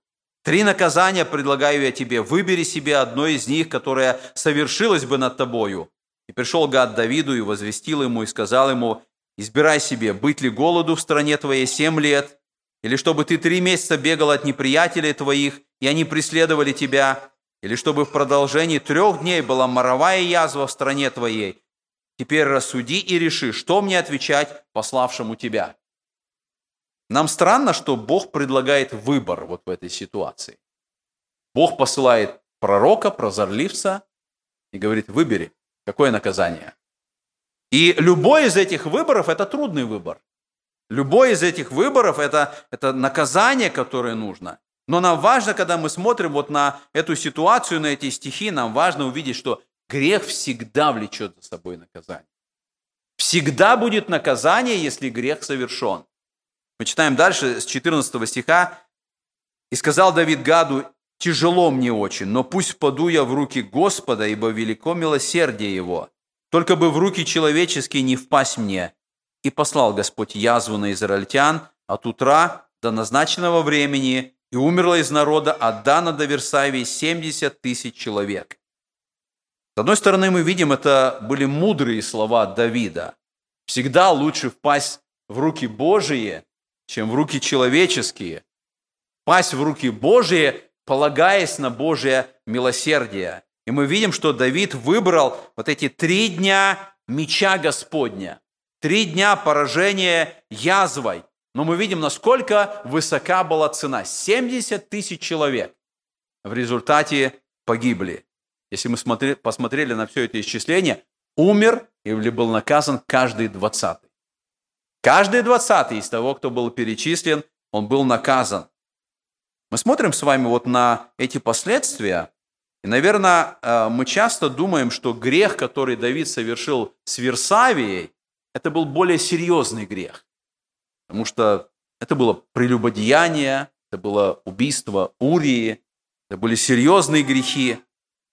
Три наказания предлагаю я тебе. Выбери себе одно из них, которое совершилось бы над тобою. И пришел Гад Давиду и возвестил ему и сказал ему, избирай себе, быть ли голоду в стране твоей семь лет, или чтобы ты три месяца бегал от неприятелей твоих, и они преследовали тебя, или чтобы в продолжении трех дней была моровая язва в стране твоей. Теперь рассуди и реши, что мне отвечать пославшему тебя. Нам странно, что Бог предлагает выбор вот в этой ситуации. Бог посылает пророка, прозорливца и говорит, выбери, какое наказание. И любой из этих выборов – это трудный выбор. Любой из этих выборов это, – это наказание, которое нужно. Но нам важно, когда мы смотрим вот на эту ситуацию, на эти стихи, нам важно увидеть, что грех всегда влечет за собой наказание. Всегда будет наказание, если грех совершен. Мы читаем дальше с 14 стиха. «И сказал Давид Гаду, тяжело мне очень, но пусть впаду я в руки Господа, ибо велико милосердие Его. Только бы в руки человеческие не впасть мне, и послал Господь язву на израильтян от утра до назначенного времени, и умерло из народа от Дана до Версавии 70 тысяч человек. С одной стороны, мы видим, это были мудрые слова Давида. Всегда лучше впасть в руки Божьи, чем в руки человеческие. Пасть в руки Божьи, полагаясь на Божье милосердие. И мы видим, что Давид выбрал вот эти три дня меча Господня, три дня поражения язвой. Но мы видим, насколько высока была цена. 70 тысяч человек в результате погибли. Если мы смотри, посмотрели на все это исчисление, умер или был наказан каждый двадцатый. Каждый двадцатый из того, кто был перечислен, он был наказан. Мы смотрим с вами вот на эти последствия, и, наверное, э, мы часто думаем, что грех, который Давид совершил с Версавией, это был более серьезный грех. Потому что это было прелюбодеяние, это было убийство Урии, это были серьезные грехи.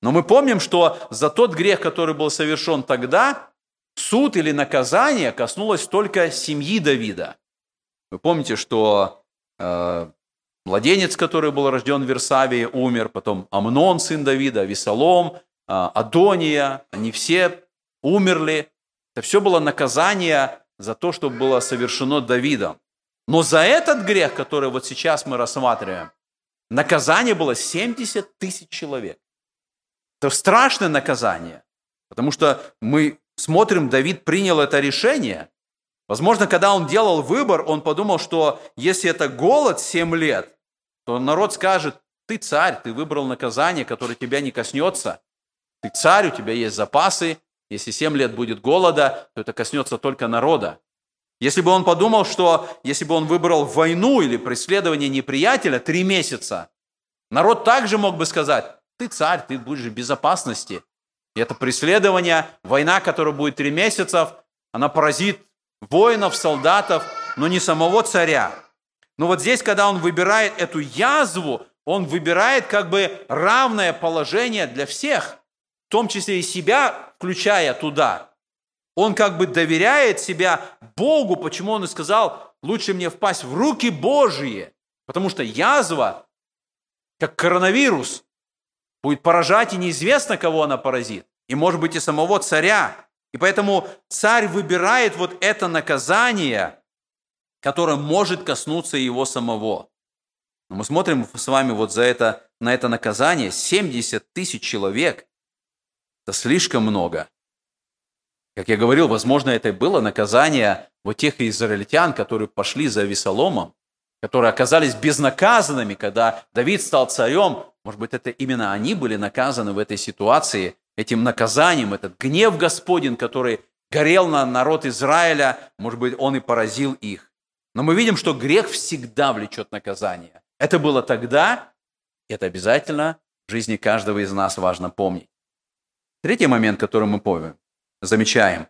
Но мы помним, что за тот грех, который был совершен тогда, суд или наказание коснулось только семьи Давида. Вы помните, что э, Младенец, который был рожден в Версавии, умер, потом Амнон, сын Давида, Весолом, а, Адония, они все умерли. Это все было наказание за то, что было совершено Давидом. Но за этот грех, который вот сейчас мы рассматриваем, наказание было 70 тысяч человек. Это страшное наказание, потому что мы смотрим, Давид принял это решение. Возможно, когда он делал выбор, он подумал, что если это голод 7 лет, то народ скажет, ты царь, ты выбрал наказание, которое тебя не коснется. Ты царь, у тебя есть запасы. Если семь лет будет голода, то это коснется только народа. Если бы он подумал, что если бы он выбрал войну или преследование неприятеля три месяца, народ также мог бы сказать, ты царь, ты будешь в безопасности. И это преследование, война, которая будет три месяца, она поразит воинов, солдатов, но не самого царя. Но вот здесь, когда он выбирает эту язву, он выбирает как бы равное положение для всех, том числе и себя, включая туда. Он как бы доверяет себя Богу, почему он и сказал, лучше мне впасть в руки Божьи, потому что язва, как коронавирус, будет поражать, и неизвестно, кого она поразит. И, может быть, и самого царя. И поэтому царь выбирает вот это наказание – которое может коснуться его самого. Но мы смотрим с вами вот за это, на это наказание. 70 тысяч человек – это слишком много. Как я говорил, возможно, это было наказание вот тех израильтян, которые пошли за Весоломом, которые оказались безнаказанными, когда Давид стал царем. Может быть, это именно они были наказаны в этой ситуации, этим наказанием, этот гнев Господень, который горел на народ Израиля, может быть, он и поразил их. Но мы видим, что грех всегда влечет наказание. Это было тогда, и это обязательно в жизни каждого из нас важно помнить. Третий момент, который мы помним, замечаем.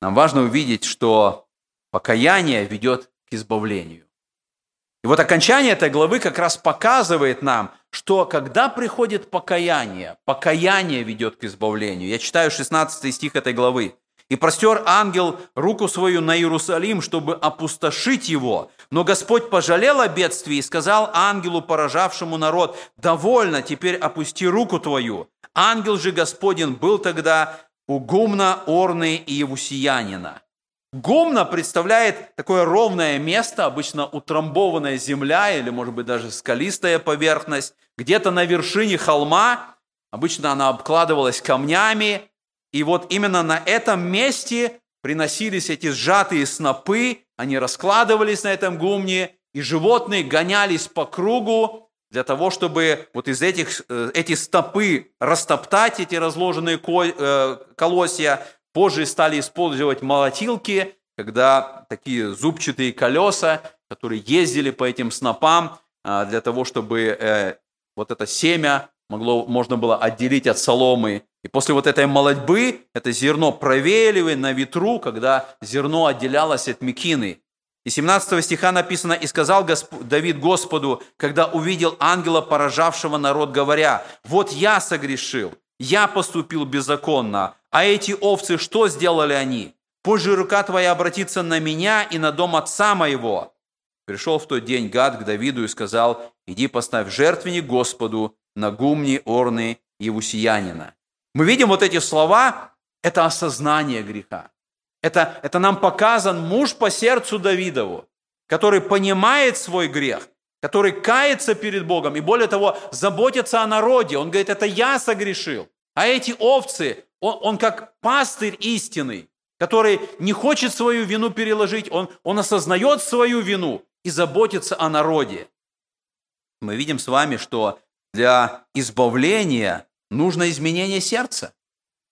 Нам важно увидеть, что покаяние ведет к избавлению. И вот окончание этой главы как раз показывает нам, что когда приходит покаяние, покаяние ведет к избавлению. Я читаю 16 стих этой главы. И простер ангел руку свою на Иерусалим, чтобы опустошить его. Но Господь пожалел о бедствии и сказал ангелу, поражавшему народ, «Довольно, теперь опусти руку твою». Ангел же Господень был тогда у Гумна, Орны и Евусиянина. Гумна представляет такое ровное место, обычно утрамбованная земля или, может быть, даже скалистая поверхность, где-то на вершине холма, обычно она обкладывалась камнями, и вот именно на этом месте приносились эти сжатые снопы, они раскладывались на этом гумне, и животные гонялись по кругу для того, чтобы вот из этих э, эти стопы растоптать, эти разложенные э, колосья. Позже стали использовать молотилки, когда такие зубчатые колеса, которые ездили по этим снопам, а, для того, чтобы э, вот это семя могло, можно было отделить от соломы. И после вот этой молодьбы это зерно провеяли на ветру, когда зерно отделялось от мекины. И 17 стиха написано, «И сказал Госп... Давид Господу, когда увидел ангела, поражавшего народ, говоря, «Вот я согрешил, я поступил беззаконно, а эти овцы что сделали они? Позже рука твоя обратится на меня и на дом отца моего». Пришел в тот день Гад к Давиду и сказал, «Иди поставь жертвенник Господу, на гумне Орны Евусиянина. Мы видим вот эти слова, это осознание греха. Это, это нам показан муж по сердцу Давидову, который понимает свой грех, который кается перед Богом и более того, заботится о народе. Он говорит, это я согрешил. А эти овцы, он, он как пастырь истинный, который не хочет свою вину переложить, он, он осознает свою вину и заботится о народе. Мы видим с вами, что для избавления нужно изменение сердца.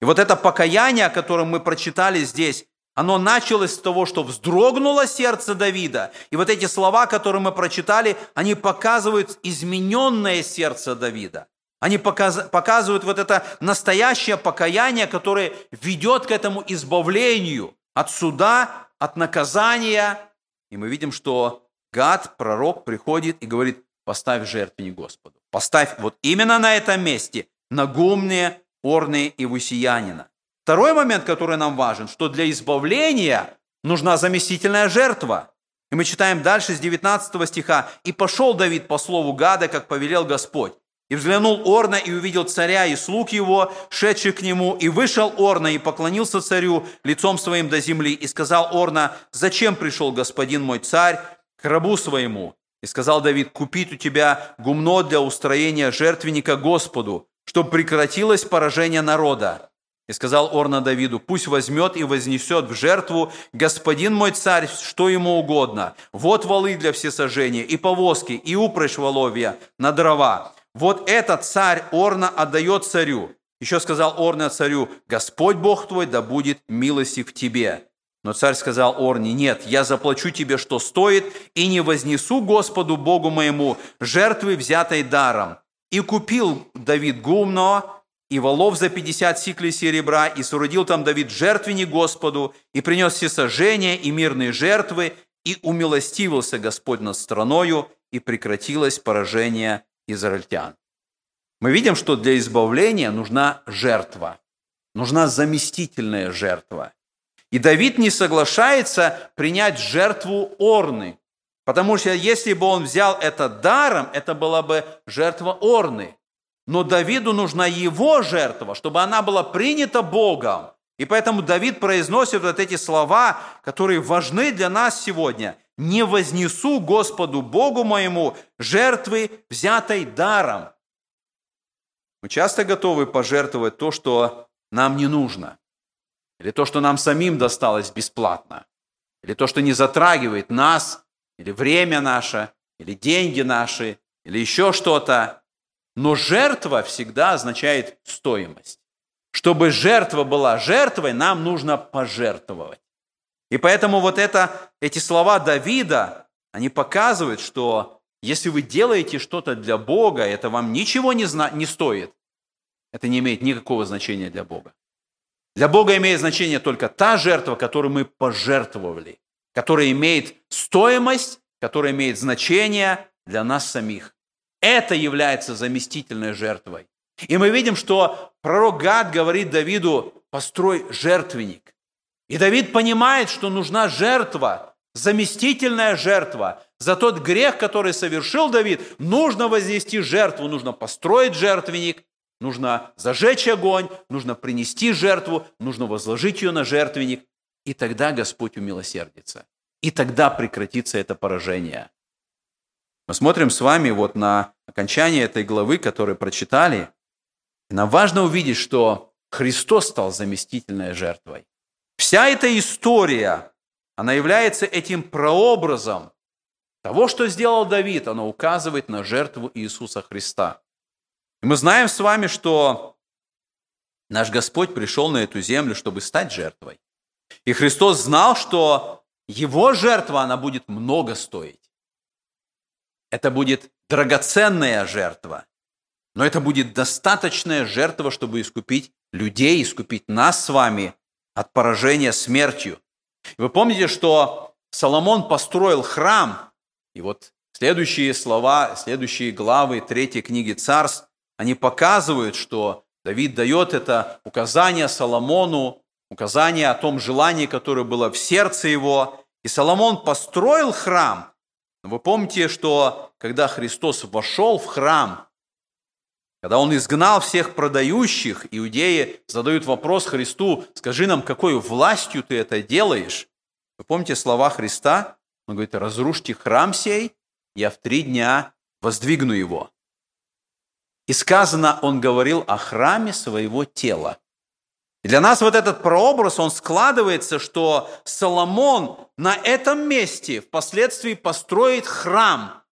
И вот это покаяние, о котором мы прочитали здесь, оно началось с того, что вздрогнуло сердце Давида. И вот эти слова, которые мы прочитали, они показывают измененное сердце Давида. Они показывают вот это настоящее покаяние, которое ведет к этому избавлению от суда, от наказания. И мы видим, что Гад, пророк, приходит и говорит, поставь жертвенник Господу. Поставь вот именно на этом месте на гумне, орны и вусиянина. Второй момент, который нам важен, что для избавления нужна заместительная жертва. И мы читаем дальше с 19 стиха. «И пошел Давид по слову Гада, как повелел Господь. И взглянул Орна и увидел царя и слуг его, шедших к нему. И вышел Орна и поклонился царю лицом своим до земли. И сказал Орна, зачем пришел господин мой царь к рабу своему? И сказал Давид, купить у тебя гумно для устроения жертвенника Господу, чтобы прекратилось поражение народа. И сказал Орна Давиду, пусть возьмет и вознесет в жертву господин мой царь, что ему угодно. Вот валы для всесожжения, и повозки, и упряжь воловья на дрова. Вот этот царь Орна отдает царю. Еще сказал Орна царю, Господь Бог твой да будет милостив в тебе. Но царь сказал Орне, нет, я заплачу тебе, что стоит, и не вознесу Господу Богу моему жертвы, взятой даром. И купил Давид гумно, и волов за 50 сиклей серебра, и соорудил там Давид жертвенник Господу, и принес все сожжения и мирные жертвы, и умилостивился Господь над страною, и прекратилось поражение израильтян. Мы видим, что для избавления нужна жертва, нужна заместительная жертва. И Давид не соглашается принять жертву Орны, потому что если бы он взял это даром, это была бы жертва Орны. Но Давиду нужна его жертва, чтобы она была принята Богом. И поэтому Давид произносит вот эти слова, которые важны для нас сегодня. «Не вознесу Господу Богу моему жертвы, взятой даром». Мы часто готовы пожертвовать то, что нам не нужно, или то, что нам самим досталось бесплатно, или то, что не затрагивает нас, или время наше, или деньги наши, или еще что-то. Но жертва всегда означает стоимость. Чтобы жертва была жертвой, нам нужно пожертвовать. И поэтому вот это, эти слова Давида, они показывают, что если вы делаете что-то для Бога, это вам ничего не, зна- не стоит. Это не имеет никакого значения для Бога. Для Бога имеет значение только та жертва, которую мы пожертвовали, которая имеет стоимость, которая имеет значение для нас самих. Это является заместительной жертвой. И мы видим, что пророк Гад говорит Давиду, построй жертвенник. И Давид понимает, что нужна жертва, заместительная жертва. За тот грех, который совершил Давид, нужно вознести жертву, нужно построить жертвенник, нужно зажечь огонь, нужно принести жертву, нужно возложить ее на жертвенник, и тогда Господь умилосердится. И тогда прекратится это поражение. Мы смотрим с вами вот на окончание этой главы, которую прочитали. И нам важно увидеть, что Христос стал заместительной жертвой. Вся эта история, она является этим прообразом того, что сделал Давид. Она указывает на жертву Иисуса Христа. И мы знаем с вами, что наш Господь пришел на эту землю, чтобы стать жертвой. И Христос знал, что его жертва, она будет много стоить. Это будет драгоценная жертва, но это будет достаточная жертва, чтобы искупить людей, искупить нас с вами от поражения смертью. вы помните, что Соломон построил храм, и вот следующие слова, следующие главы третьей книги царств, они показывают, что Давид дает это указание Соломону, указание о том желании, которое было в сердце его. И Соломон построил храм, вы помните, что когда Христос вошел в храм, когда Он изгнал всех продающих, иудеи задают вопрос Христу, скажи нам, какой властью ты это делаешь? Вы помните слова Христа? Он говорит, разрушьте храм сей, я в три дня воздвигну его. И сказано, он говорил о храме своего тела. Для нас вот этот прообраз, он складывается, что Соломон на этом месте впоследствии построит храм.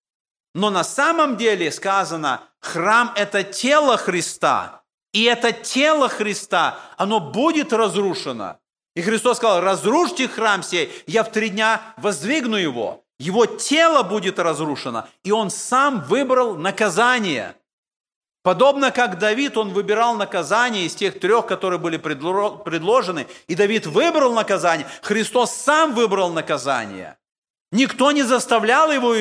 Но на самом деле сказано, храм – это тело Христа. И это тело Христа, оно будет разрушено. И Христос сказал, разрушьте храм сей, я в три дня воздвигну его. Его тело будет разрушено, и он сам выбрал наказание – Подобно как Давид, он выбирал наказание из тех трех, которые были предложены, и Давид выбрал наказание, Христос сам выбрал наказание. Никто не заставлял его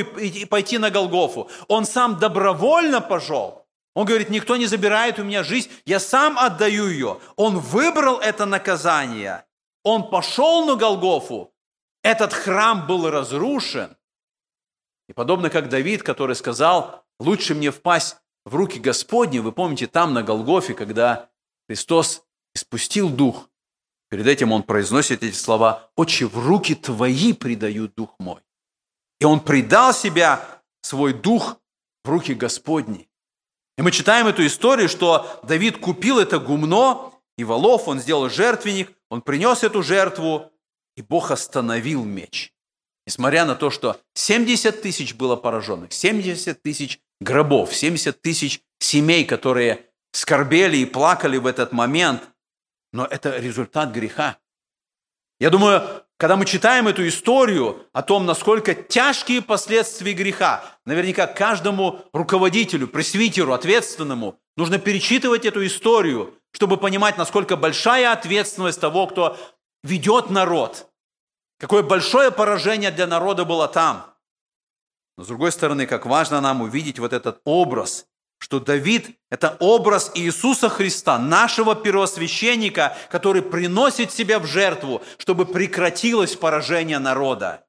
пойти на Голгофу. Он сам добровольно пошел. Он говорит, никто не забирает у меня жизнь, я сам отдаю ее. Он выбрал это наказание. Он пошел на Голгофу. Этот храм был разрушен. И подобно как Давид, который сказал, лучше мне впасть в руки Господни, вы помните, там на Голгофе, когда Христос испустил Дух, перед этим Он произносит эти слова, «Отче, в руки Твои предаю Дух мой». И Он предал себя, свой Дух, в руки Господни. И мы читаем эту историю, что Давид купил это гумно и волов, он сделал жертвенник, он принес эту жертву, и Бог остановил меч. Несмотря на то, что 70 тысяч было пораженных, 70 тысяч гробов, 70 тысяч семей, которые скорбели и плакали в этот момент, но это результат греха. Я думаю, когда мы читаем эту историю о том, насколько тяжкие последствия греха, наверняка каждому руководителю, пресвитеру, ответственному нужно перечитывать эту историю, чтобы понимать, насколько большая ответственность того, кто ведет народ. Какое большое поражение для народа было там – но с другой стороны, как важно нам увидеть вот этот образ, что Давид – это образ Иисуса Христа, нашего первосвященника, который приносит себя в жертву, чтобы прекратилось поражение народа.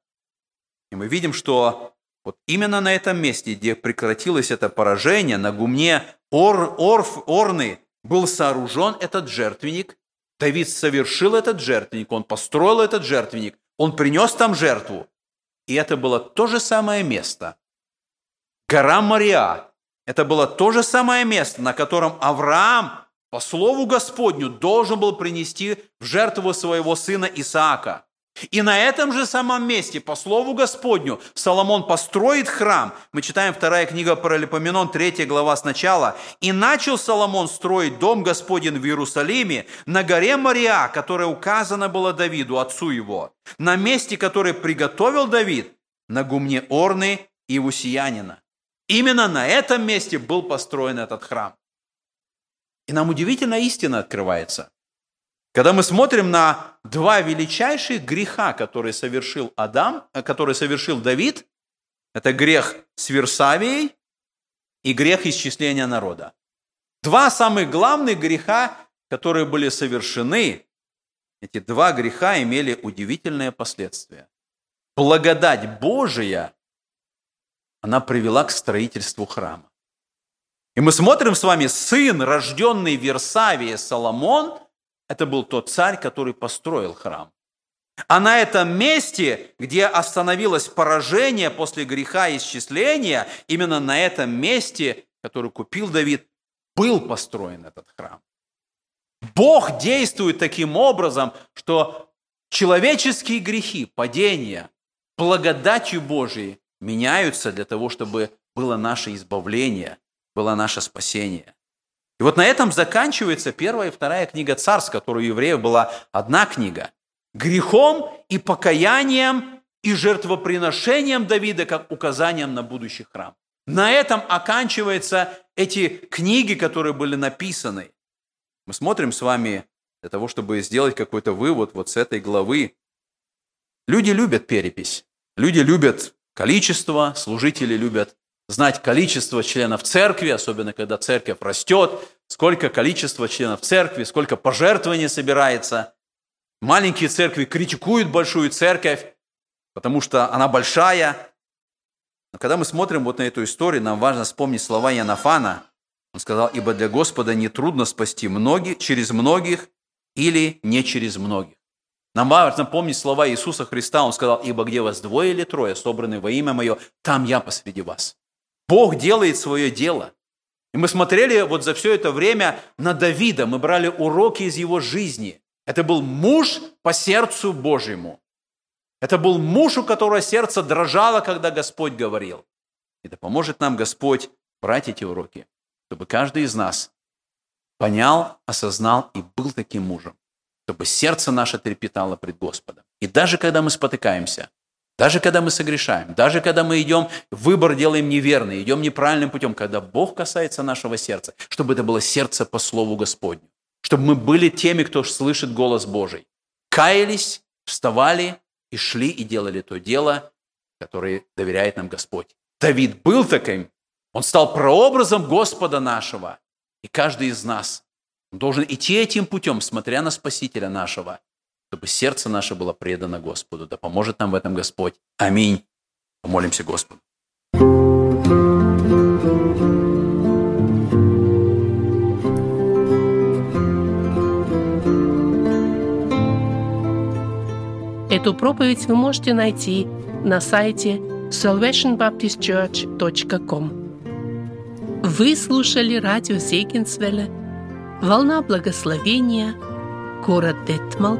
И мы видим, что вот именно на этом месте, где прекратилось это поражение, на гумне Ор, Орф, Орны был сооружен этот жертвенник. Давид совершил этот жертвенник, он построил этот жертвенник, он принес там жертву. И это было то же самое место. Гора Мария. Это было то же самое место, на котором Авраам по слову Господню должен был принести в жертву своего сына Исаака. И на этом же самом месте, по слову Господню, Соломон построит храм. Мы читаем вторая книга Паралипоменон, третья глава сначала. «И начал Соломон строить дом Господень в Иерусалиме на горе Мария, которая указана была Давиду, отцу его, на месте, которое приготовил Давид, на гумне Орны и Усиянина». Именно на этом месте был построен этот храм. И нам удивительная истина открывается – когда мы смотрим на два величайших греха, которые совершил Адам, э, которые совершил Давид, это грех с Версавией и грех исчисления народа. Два самых главных греха, которые были совершены, эти два греха имели удивительные последствия. Благодать Божия, она привела к строительству храма. И мы смотрим с вами, сын, рожденный в Версавии, Соломон – это был тот царь, который построил храм. А на этом месте, где остановилось поражение после греха и исчисления, именно на этом месте, который купил Давид, был построен этот храм. Бог действует таким образом, что человеческие грехи, падения, благодатью Божией меняются для того, чтобы было наше избавление, было наше спасение. И вот на этом заканчивается первая и вторая книга царств, которая у евреев была одна книга. Грехом и покаянием и жертвоприношением Давида как указанием на будущий храм. На этом оканчиваются эти книги, которые были написаны. Мы смотрим с вами для того, чтобы сделать какой-то вывод вот с этой главы. Люди любят перепись, люди любят количество, служители любят знать количество членов церкви, особенно когда церковь растет, сколько количество членов церкви, сколько пожертвований собирается. Маленькие церкви критикуют большую церковь, потому что она большая. Но когда мы смотрим вот на эту историю, нам важно вспомнить слова Янафана. Он сказал, ибо для Господа нетрудно спасти многих, через многих или не через многих. Нам важно помнить слова Иисуса Христа. Он сказал, «Ибо где вас двое или трое, собраны во имя Мое, там я посреди вас». Бог делает свое дело. И мы смотрели вот за все это время на Давида, мы брали уроки из его жизни. Это был муж по сердцу Божьему. Это был муж, у которого сердце дрожало, когда Господь говорил. И да поможет нам Господь брать эти уроки, чтобы каждый из нас понял, осознал и был таким мужем, чтобы сердце наше трепетало пред Господом. И даже когда мы спотыкаемся, даже когда мы согрешаем, даже когда мы идем, выбор делаем неверный, идем неправильным путем, когда Бог касается нашего сердца, чтобы это было сердце по Слову Господню, чтобы мы были теми, кто слышит голос Божий, каялись, вставали и шли и делали то дело, которое доверяет нам Господь. Давид был таким, он стал прообразом Господа нашего, и каждый из нас должен идти этим путем, смотря на Спасителя нашего, чтобы сердце наше было предано Господу. Да поможет нам в этом Господь. Аминь. Помолимся Господу. Эту проповедь вы можете найти на сайте salvationbaptistchurch.com. Вы слушали радио Зегенсвелля «Волна благословения», город Детмал,